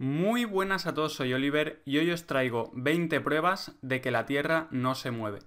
Muy buenas a todos, soy Oliver y hoy os traigo 20 pruebas de que la Tierra no se mueve.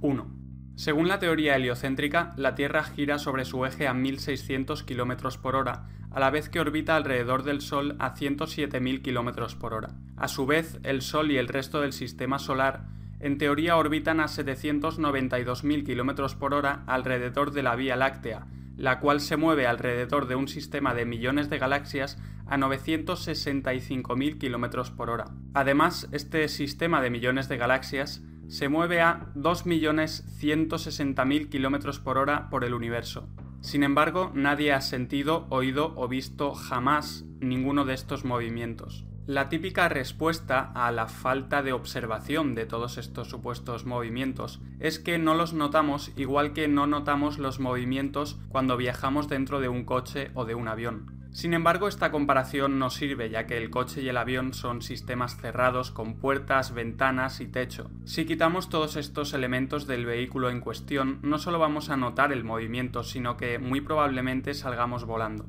1. Según la teoría heliocéntrica, la Tierra gira sobre su eje a 1600 km por hora, a la vez que orbita alrededor del Sol a 107.000 km por hora. A su vez, el Sol y el resto del sistema solar en teoría orbitan a 792.000 km por hora alrededor de la Vía Láctea, la cual se mueve alrededor de un sistema de millones de galaxias a 965.000 km por hora. Además, este sistema de millones de galaxias se mueve a 2.160.000 km por hora por el universo. Sin embargo, nadie ha sentido, oído o visto jamás ninguno de estos movimientos. La típica respuesta a la falta de observación de todos estos supuestos movimientos es que no los notamos igual que no notamos los movimientos cuando viajamos dentro de un coche o de un avión. Sin embargo, esta comparación no sirve ya que el coche y el avión son sistemas cerrados con puertas, ventanas y techo. Si quitamos todos estos elementos del vehículo en cuestión, no solo vamos a notar el movimiento, sino que muy probablemente salgamos volando.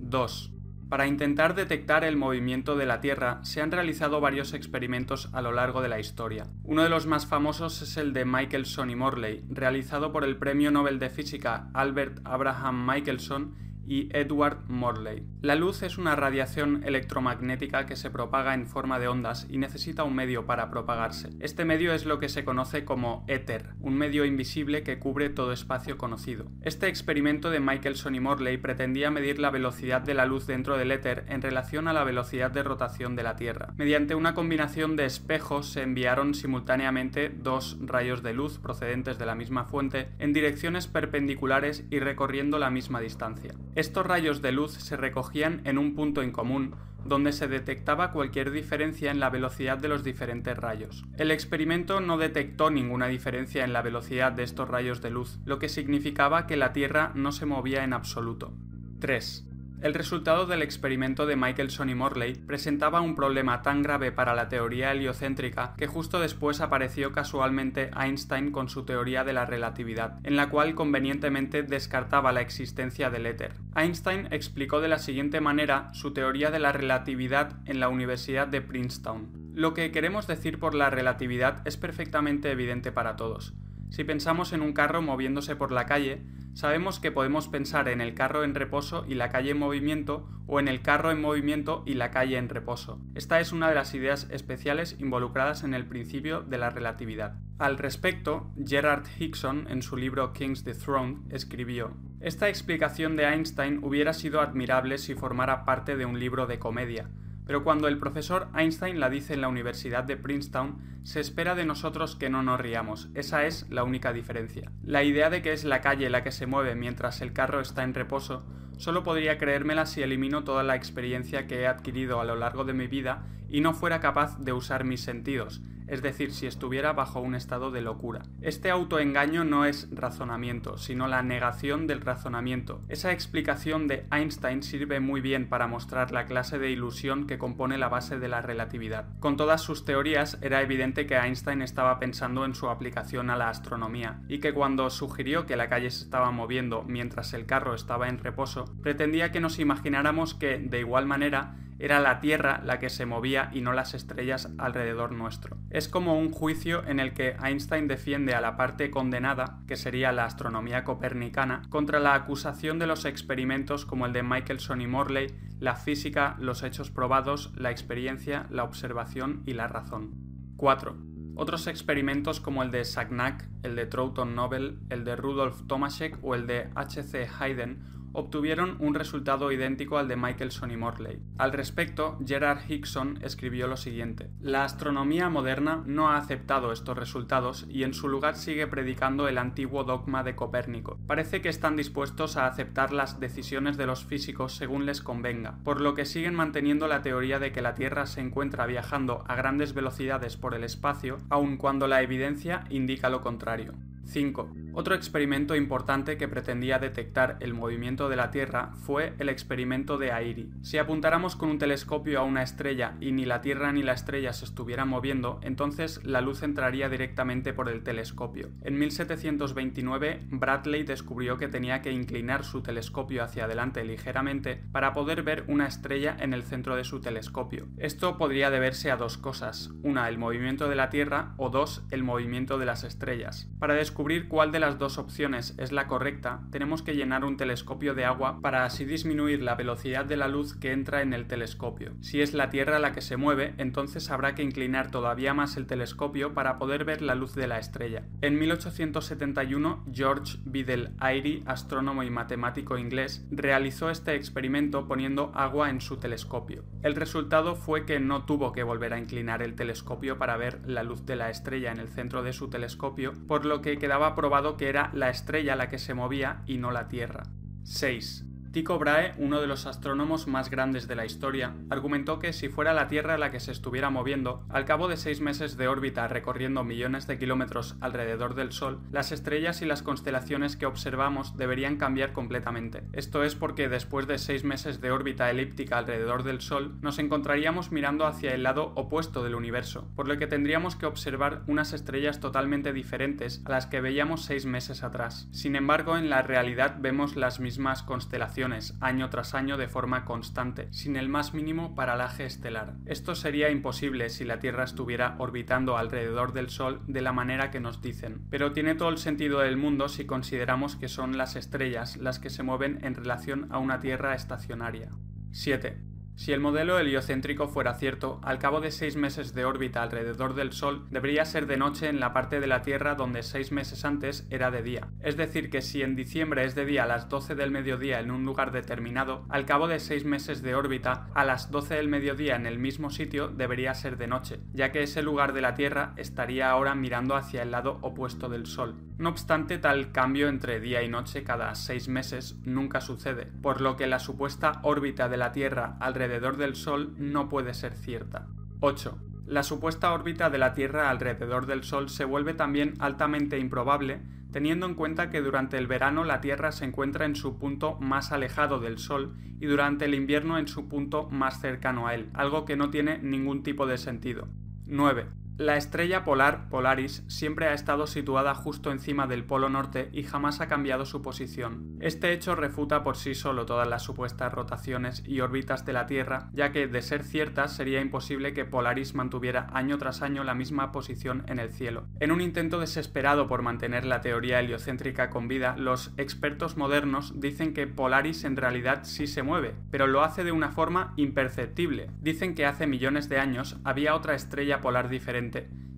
2. Para intentar detectar el movimiento de la Tierra se han realizado varios experimentos a lo largo de la historia. Uno de los más famosos es el de Michelson y Morley, realizado por el Premio Nobel de Física Albert Abraham Michelson y Edward Morley. La luz es una radiación electromagnética que se propaga en forma de ondas y necesita un medio para propagarse. Este medio es lo que se conoce como éter, un medio invisible que cubre todo espacio conocido. Este experimento de Michelson y Morley pretendía medir la velocidad de la luz dentro del éter en relación a la velocidad de rotación de la Tierra. Mediante una combinación de espejos se enviaron simultáneamente dos rayos de luz procedentes de la misma fuente en direcciones perpendiculares y recorriendo la misma distancia. Estos rayos de luz se recogían en un punto en común, donde se detectaba cualquier diferencia en la velocidad de los diferentes rayos. El experimento no detectó ninguna diferencia en la velocidad de estos rayos de luz, lo que significaba que la Tierra no se movía en absoluto. 3. El resultado del experimento de Michelson y Morley presentaba un problema tan grave para la teoría heliocéntrica que justo después apareció casualmente Einstein con su teoría de la relatividad, en la cual convenientemente descartaba la existencia del éter. Einstein explicó de la siguiente manera su teoría de la relatividad en la Universidad de Princeton. Lo que queremos decir por la relatividad es perfectamente evidente para todos. Si pensamos en un carro moviéndose por la calle, sabemos que podemos pensar en el carro en reposo y la calle en movimiento o en el carro en movimiento y la calle en reposo. Esta es una de las ideas especiales involucradas en el principio de la relatividad. Al respecto, Gerard Hickson, en su libro King's the Throne, escribió Esta explicación de Einstein hubiera sido admirable si formara parte de un libro de comedia, pero cuando el profesor Einstein la dice en la Universidad de Princeton, se espera de nosotros que no nos riamos. Esa es la única diferencia. La idea de que es la calle la que se mueve mientras el carro está en reposo, solo podría creérmela si elimino toda la experiencia que he adquirido a lo largo de mi vida y no fuera capaz de usar mis sentidos, es decir, si estuviera bajo un estado de locura. Este autoengaño no es razonamiento, sino la negación del razonamiento. Esa explicación de Einstein sirve muy bien para mostrar la clase de ilusión que compone la base de la relatividad. Con todas sus teorías era evidente que Einstein estaba pensando en su aplicación a la astronomía, y que cuando sugirió que la calle se estaba moviendo mientras el carro estaba en reposo, pretendía que nos imagináramos que, de igual manera, era la Tierra la que se movía y no las estrellas alrededor nuestro. Es como un juicio en el que Einstein defiende a la parte condenada, que sería la astronomía copernicana, contra la acusación de los experimentos como el de Michelson y Morley, la física, los hechos probados, la experiencia, la observación y la razón. 4. Otros experimentos como el de Sagnac, el de Troughton Nobel, el de Rudolf Tomaszek o el de H.C. Hayden obtuvieron un resultado idéntico al de Michelson y Morley. Al respecto, Gerard Hickson escribió lo siguiente: La astronomía moderna no ha aceptado estos resultados y en su lugar sigue predicando el antiguo dogma de Copérnico. Parece que están dispuestos a aceptar las decisiones de los físicos según les convenga, por lo que siguen manteniendo la teoría de que la Tierra se encuentra viajando a grandes velocidades por el espacio, aun cuando la evidencia indica lo contrario. 5. Otro experimento importante que pretendía detectar el movimiento de la Tierra fue el experimento de Airy. Si apuntáramos con un telescopio a una estrella y ni la Tierra ni la estrella se estuvieran moviendo, entonces la luz entraría directamente por el telescopio. En 1729, Bradley descubrió que tenía que inclinar su telescopio hacia adelante ligeramente para poder ver una estrella en el centro de su telescopio. Esto podría deberse a dos cosas, una el movimiento de la Tierra o dos el movimiento de las estrellas. Para descubrir cuál de las dos opciones es la correcta, tenemos que llenar un telescopio de agua para así disminuir la velocidad de la luz que entra en el telescopio. Si es la Tierra la que se mueve, entonces habrá que inclinar todavía más el telescopio para poder ver la luz de la estrella. En 1871, George Biddle Airy, astrónomo y matemático inglés, realizó este experimento poniendo agua en su telescopio. El resultado fue que no tuvo que volver a inclinar el telescopio para ver la luz de la estrella en el centro de su telescopio, por lo que quedaba probado que era la estrella la que se movía y no la Tierra. 6. Tycho Brahe, uno de los astrónomos más grandes de la historia, argumentó que si fuera la Tierra la que se estuviera moviendo, al cabo de seis meses de órbita recorriendo millones de kilómetros alrededor del Sol, las estrellas y las constelaciones que observamos deberían cambiar completamente. Esto es porque después de seis meses de órbita elíptica alrededor del Sol, nos encontraríamos mirando hacia el lado opuesto del universo, por lo que tendríamos que observar unas estrellas totalmente diferentes a las que veíamos seis meses atrás. Sin embargo, en la realidad vemos las mismas constelaciones año tras año de forma constante, sin el más mínimo paralaje estelar. Esto sería imposible si la Tierra estuviera orbitando alrededor del Sol de la manera que nos dicen, pero tiene todo el sentido del mundo si consideramos que son las estrellas las que se mueven en relación a una Tierra estacionaria. 7. Si el modelo heliocéntrico fuera cierto, al cabo de seis meses de órbita alrededor del Sol, debería ser de noche en la parte de la Tierra donde seis meses antes era de día. Es decir, que si en diciembre es de día a las 12 del mediodía en un lugar determinado, al cabo de seis meses de órbita, a las 12 del mediodía en el mismo sitio debería ser de noche, ya que ese lugar de la Tierra estaría ahora mirando hacia el lado opuesto del Sol. No obstante, tal cambio entre día y noche cada seis meses nunca sucede, por lo que la supuesta órbita de la Tierra alrededor del Sol no puede ser cierta. 8. La supuesta órbita de la Tierra alrededor del Sol se vuelve también altamente improbable teniendo en cuenta que durante el verano la Tierra se encuentra en su punto más alejado del Sol y durante el invierno en su punto más cercano a él, algo que no tiene ningún tipo de sentido. 9. La estrella polar Polaris siempre ha estado situada justo encima del Polo Norte y jamás ha cambiado su posición. Este hecho refuta por sí solo todas las supuestas rotaciones y órbitas de la Tierra, ya que de ser ciertas sería imposible que Polaris mantuviera año tras año la misma posición en el cielo. En un intento desesperado por mantener la teoría heliocéntrica con vida, los expertos modernos dicen que Polaris en realidad sí se mueve, pero lo hace de una forma imperceptible. Dicen que hace millones de años había otra estrella polar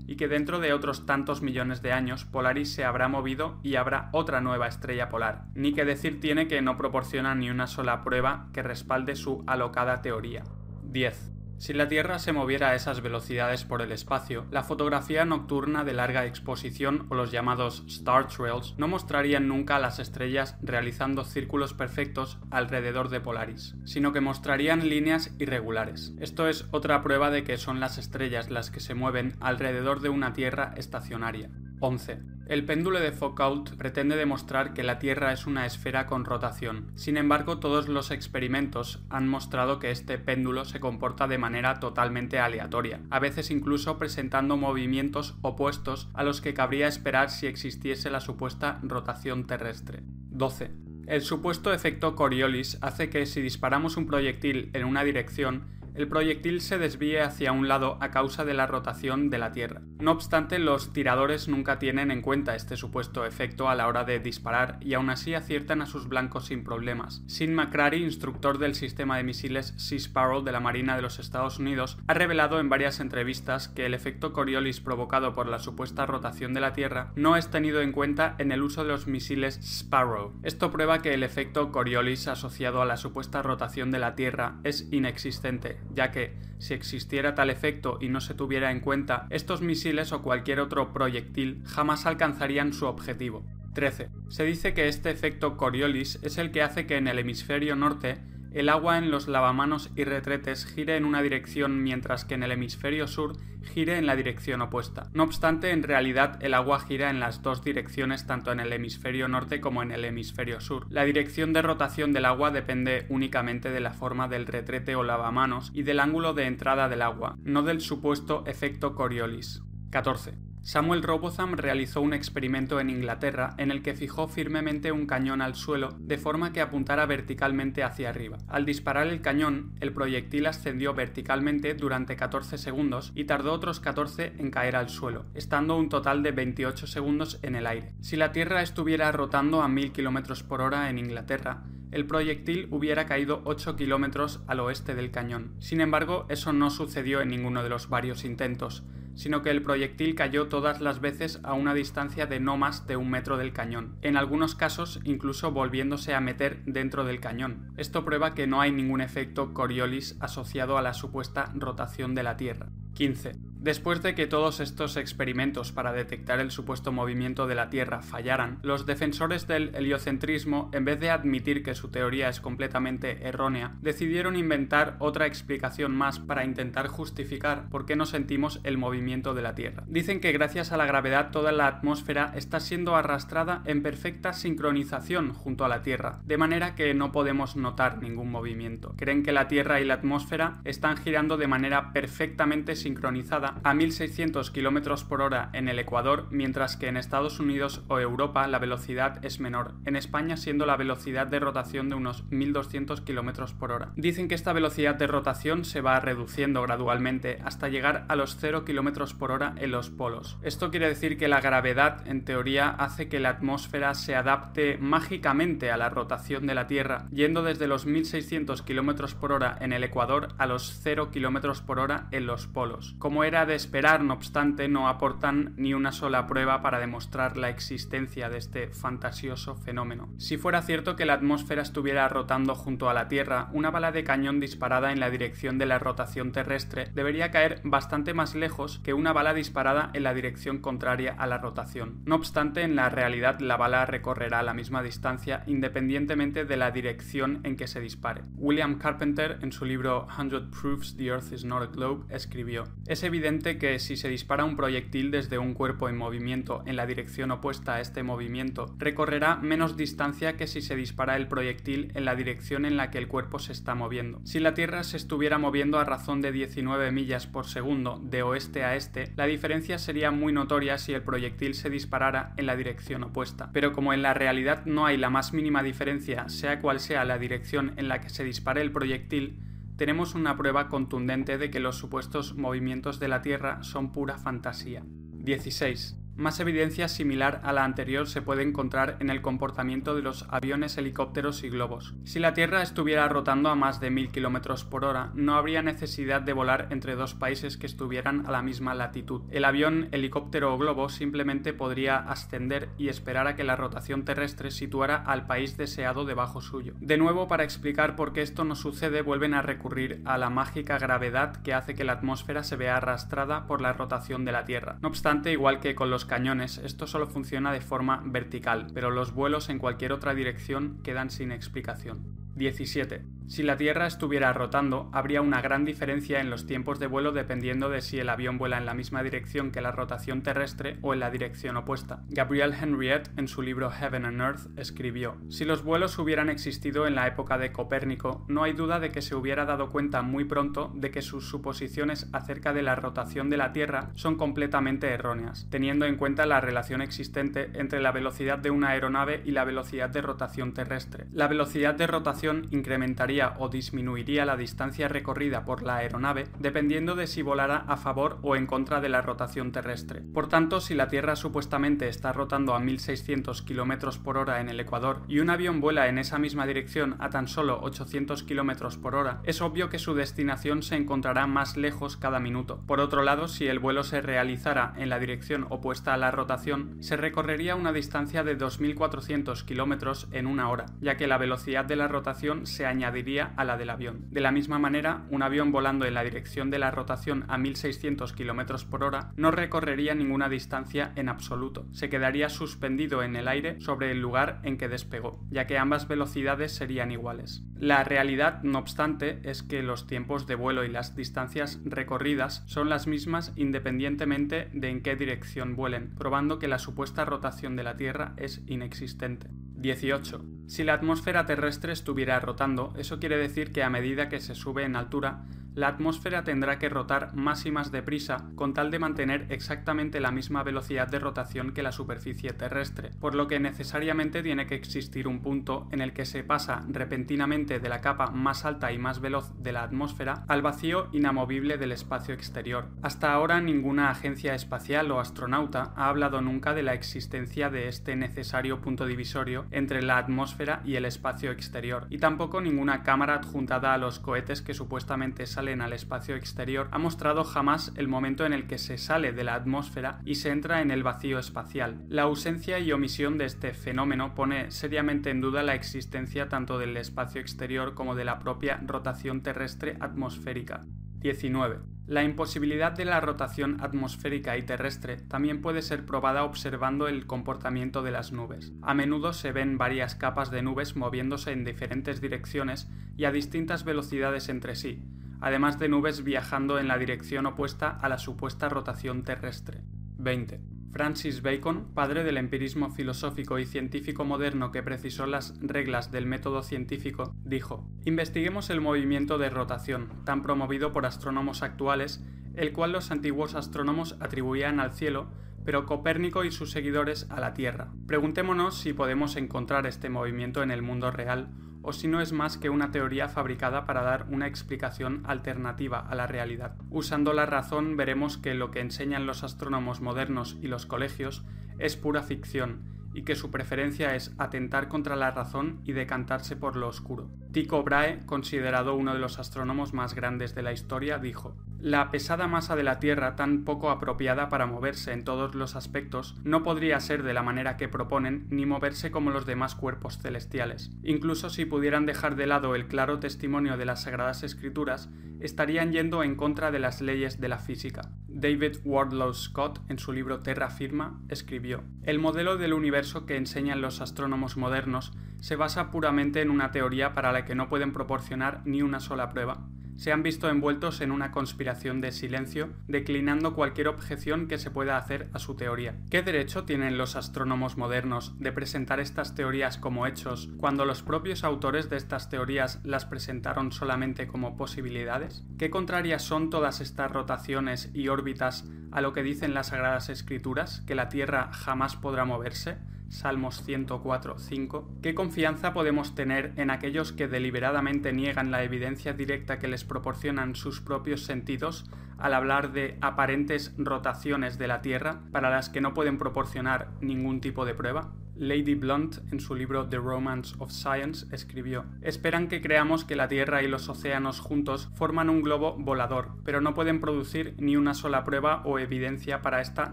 y que dentro de otros tantos millones de años Polaris se habrá movido y habrá otra nueva estrella polar. Ni que decir tiene que no proporciona ni una sola prueba que respalde su alocada teoría. 10. Si la Tierra se moviera a esas velocidades por el espacio, la fotografía nocturna de larga exposición o los llamados star trails no mostrarían nunca a las estrellas realizando círculos perfectos alrededor de Polaris, sino que mostrarían líneas irregulares. Esto es otra prueba de que son las estrellas las que se mueven alrededor de una Tierra estacionaria. 11. El péndulo de Foucault pretende demostrar que la Tierra es una esfera con rotación. Sin embargo, todos los experimentos han mostrado que este péndulo se comporta de manera totalmente aleatoria, a veces incluso presentando movimientos opuestos a los que cabría esperar si existiese la supuesta rotación terrestre. 12. El supuesto efecto Coriolis hace que si disparamos un proyectil en una dirección, el proyectil se desvíe hacia un lado a causa de la rotación de la Tierra. No obstante, los tiradores nunca tienen en cuenta este supuesto efecto a la hora de disparar y aún así aciertan a sus blancos sin problemas. Sin McCrary, instructor del sistema de misiles Sea Sparrow de la Marina de los Estados Unidos, ha revelado en varias entrevistas que el efecto Coriolis provocado por la supuesta rotación de la Tierra no es tenido en cuenta en el uso de los misiles Sparrow. Esto prueba que el efecto Coriolis asociado a la supuesta rotación de la Tierra es inexistente ya que, si existiera tal efecto y no se tuviera en cuenta, estos misiles o cualquier otro proyectil jamás alcanzarían su objetivo. 13. Se dice que este efecto Coriolis es el que hace que en el hemisferio norte el agua en los lavamanos y retretes gire en una dirección mientras que en el hemisferio sur gire en la dirección opuesta. No obstante, en realidad el agua gira en las dos direcciones tanto en el hemisferio norte como en el hemisferio sur. La dirección de rotación del agua depende únicamente de la forma del retrete o lavamanos y del ángulo de entrada del agua, no del supuesto efecto Coriolis. 14. Samuel Robotham realizó un experimento en Inglaterra en el que fijó firmemente un cañón al suelo de forma que apuntara verticalmente hacia arriba. Al disparar el cañón, el proyectil ascendió verticalmente durante 14 segundos y tardó otros 14 en caer al suelo, estando un total de 28 segundos en el aire. Si la Tierra estuviera rotando a 1000 km por hora en Inglaterra, el proyectil hubiera caído 8 kilómetros al oeste del cañón. Sin embargo, eso no sucedió en ninguno de los varios intentos sino que el proyectil cayó todas las veces a una distancia de no más de un metro del cañón, en algunos casos incluso volviéndose a meter dentro del cañón. Esto prueba que no hay ningún efecto Coriolis asociado a la supuesta rotación de la Tierra. 15. Después de que todos estos experimentos para detectar el supuesto movimiento de la Tierra fallaran, los defensores del heliocentrismo, en vez de admitir que su teoría es completamente errónea, decidieron inventar otra explicación más para intentar justificar por qué no sentimos el movimiento de la Tierra. Dicen que gracias a la gravedad toda la atmósfera está siendo arrastrada en perfecta sincronización junto a la Tierra, de manera que no podemos notar ningún movimiento. Creen que la Tierra y la atmósfera están girando de manera perfectamente sincronizada a 1600 km por hora en el Ecuador, mientras que en Estados Unidos o Europa la velocidad es menor, en España siendo la velocidad de rotación de unos 1200 km por hora. Dicen que esta velocidad de rotación se va reduciendo gradualmente hasta llegar a los 0 km por hora en los polos. Esto quiere decir que la gravedad, en teoría, hace que la atmósfera se adapte mágicamente a la rotación de la Tierra, yendo desde los 1600 km por hora en el Ecuador a los 0 km por hora en los polos. Como era de esperar, no obstante, no aportan ni una sola prueba para demostrar la existencia de este fantasioso fenómeno. Si fuera cierto que la atmósfera estuviera rotando junto a la Tierra, una bala de cañón disparada en la dirección de la rotación terrestre debería caer bastante más lejos que una bala disparada en la dirección contraria a la rotación. No obstante, en la realidad la bala recorrerá la misma distancia independientemente de la dirección en que se dispare. William Carpenter, en su libro 100 Proofs the Earth is Not a Globe, escribió: Es evidente que si se dispara un proyectil desde un cuerpo en movimiento en la dirección opuesta a este movimiento, recorrerá menos distancia que si se dispara el proyectil en la dirección en la que el cuerpo se está moviendo. Si la Tierra se estuviera moviendo a razón de 19 millas por segundo de oeste a este, la diferencia sería muy notoria si el proyectil se disparara en la dirección opuesta. Pero como en la realidad no hay la más mínima diferencia, sea cual sea la dirección en la que se dispare el proyectil, tenemos una prueba contundente de que los supuestos movimientos de la Tierra son pura fantasía. 16. Más evidencia similar a la anterior se puede encontrar en el comportamiento de los aviones, helicópteros y globos. Si la Tierra estuviera rotando a más de 1000 km por hora, no habría necesidad de volar entre dos países que estuvieran a la misma latitud. El avión, helicóptero o globo simplemente podría ascender y esperar a que la rotación terrestre situara al país deseado debajo suyo. De nuevo, para explicar por qué esto no sucede, vuelven a recurrir a la mágica gravedad que hace que la atmósfera se vea arrastrada por la rotación de la Tierra. No obstante, igual que con los cañones, esto solo funciona de forma vertical, pero los vuelos en cualquier otra dirección quedan sin explicación. 17. Si la Tierra estuviera rotando, habría una gran diferencia en los tiempos de vuelo dependiendo de si el avión vuela en la misma dirección que la rotación terrestre o en la dirección opuesta. Gabriel Henriette, en su libro Heaven and Earth, escribió: Si los vuelos hubieran existido en la época de Copérnico, no hay duda de que se hubiera dado cuenta muy pronto de que sus suposiciones acerca de la rotación de la Tierra son completamente erróneas, teniendo en cuenta la relación existente entre la velocidad de una aeronave y la velocidad de rotación terrestre. La velocidad de rotación incrementaría o disminuiría la distancia recorrida por la aeronave dependiendo de si volara a favor o en contra de la rotación terrestre. Por tanto, si la Tierra supuestamente está rotando a 1600 km por hora en el Ecuador y un avión vuela en esa misma dirección a tan solo 800 km por hora, es obvio que su destinación se encontrará más lejos cada minuto. Por otro lado, si el vuelo se realizara en la dirección opuesta a la rotación, se recorrería una distancia de 2400 km en una hora, ya que la velocidad de la rotación se añadiría a la del avión. De la misma manera, un avión volando en la dirección de la rotación a 1600 km por hora no recorrería ninguna distancia en absoluto, se quedaría suspendido en el aire sobre el lugar en que despegó, ya que ambas velocidades serían iguales. La realidad, no obstante, es que los tiempos de vuelo y las distancias recorridas son las mismas independientemente de en qué dirección vuelen, probando que la supuesta rotación de la Tierra es inexistente. 18. Si la atmósfera terrestre estuviera rotando, eso quiere decir que a medida que se sube en altura, la atmósfera tendrá que rotar más y más deprisa con tal de mantener exactamente la misma velocidad de rotación que la superficie terrestre, por lo que necesariamente tiene que existir un punto en el que se pasa repentinamente de la capa más alta y más veloz de la atmósfera al vacío inamovible del espacio exterior. Hasta ahora ninguna agencia espacial o astronauta ha hablado nunca de la existencia de este necesario punto divisorio entre la atmósfera y el espacio exterior, y tampoco ninguna cámara adjuntada a los cohetes que supuestamente salen al espacio exterior ha mostrado jamás el momento en el que se sale de la atmósfera y se entra en el vacío espacial. La ausencia y omisión de este fenómeno pone seriamente en duda la existencia tanto del espacio exterior como de la propia rotación terrestre atmosférica. 19. La imposibilidad de la rotación atmosférica y terrestre también puede ser probada observando el comportamiento de las nubes. A menudo se ven varias capas de nubes moviéndose en diferentes direcciones y a distintas velocidades entre sí, además de nubes viajando en la dirección opuesta a la supuesta rotación terrestre. 20. Francis Bacon, padre del empirismo filosófico y científico moderno que precisó las reglas del método científico, dijo, Investiguemos el movimiento de rotación, tan promovido por astrónomos actuales, el cual los antiguos astrónomos atribuían al cielo, pero Copérnico y sus seguidores a la Tierra. Preguntémonos si podemos encontrar este movimiento en el mundo real o si no es más que una teoría fabricada para dar una explicación alternativa a la realidad. Usando la razón veremos que lo que enseñan los astrónomos modernos y los colegios es pura ficción y que su preferencia es atentar contra la razón y decantarse por lo oscuro. Tycho Brahe, considerado uno de los astrónomos más grandes de la historia, dijo: La pesada masa de la Tierra, tan poco apropiada para moverse en todos los aspectos, no podría ser de la manera que proponen ni moverse como los demás cuerpos celestiales. Incluso si pudieran dejar de lado el claro testimonio de las Sagradas Escrituras, estarían yendo en contra de las leyes de la física. David Wardlow Scott, en su libro Terra Firma, escribió: El modelo del universo que enseñan los astrónomos modernos se basa puramente en una teoría para la que no pueden proporcionar ni una sola prueba. Se han visto envueltos en una conspiración de silencio, declinando cualquier objeción que se pueda hacer a su teoría. ¿Qué derecho tienen los astrónomos modernos de presentar estas teorías como hechos cuando los propios autores de estas teorías las presentaron solamente como posibilidades? ¿Qué contrarias son todas estas rotaciones y órbitas a lo que dicen las Sagradas Escrituras, que la Tierra jamás podrá moverse? Salmos 104, 5, ¿qué confianza podemos tener en aquellos que deliberadamente niegan la evidencia directa que les proporcionan sus propios sentidos al hablar de aparentes rotaciones de la Tierra para las que no pueden proporcionar ningún tipo de prueba? Lady Blunt, en su libro The Romance of Science, escribió, Esperan que creamos que la Tierra y los océanos juntos forman un globo volador, pero no pueden producir ni una sola prueba o evidencia para esta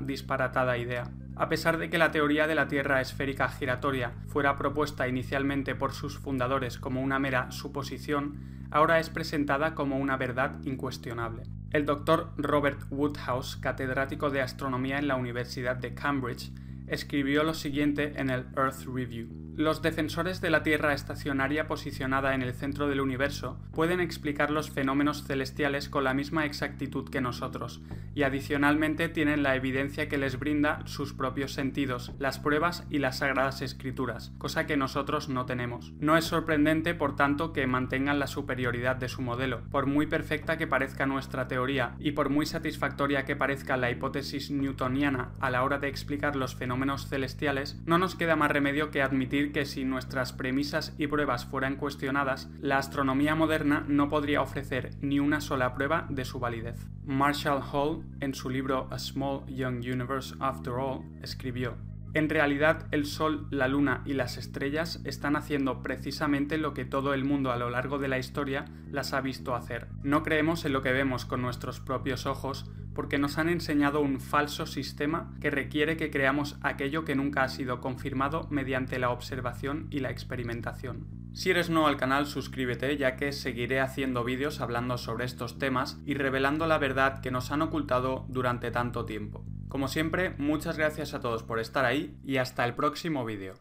disparatada idea. A pesar de que la teoría de la Tierra esférica giratoria fuera propuesta inicialmente por sus fundadores como una mera suposición, ahora es presentada como una verdad incuestionable. El doctor Robert Woodhouse, catedrático de astronomía en la Universidad de Cambridge, escribió lo siguiente en el Earth Review. Los defensores de la Tierra estacionaria posicionada en el centro del universo pueden explicar los fenómenos celestiales con la misma exactitud que nosotros, y adicionalmente tienen la evidencia que les brinda sus propios sentidos, las pruebas y las sagradas escrituras, cosa que nosotros no tenemos. No es sorprendente, por tanto, que mantengan la superioridad de su modelo, por muy perfecta que parezca nuestra teoría y por muy satisfactoria que parezca la hipótesis newtoniana a la hora de explicar los fenómenos celestiales, no nos queda más remedio que admitir que si nuestras premisas y pruebas fueran cuestionadas, la astronomía moderna no podría ofrecer ni una sola prueba de su validez. Marshall Hall, en su libro A Small Young Universe After All, escribió En realidad el Sol, la Luna y las estrellas están haciendo precisamente lo que todo el mundo a lo largo de la historia las ha visto hacer. No creemos en lo que vemos con nuestros propios ojos porque nos han enseñado un falso sistema que requiere que creamos aquello que nunca ha sido confirmado mediante la observación y la experimentación. Si eres nuevo al canal, suscríbete ya que seguiré haciendo vídeos hablando sobre estos temas y revelando la verdad que nos han ocultado durante tanto tiempo. Como siempre, muchas gracias a todos por estar ahí y hasta el próximo vídeo.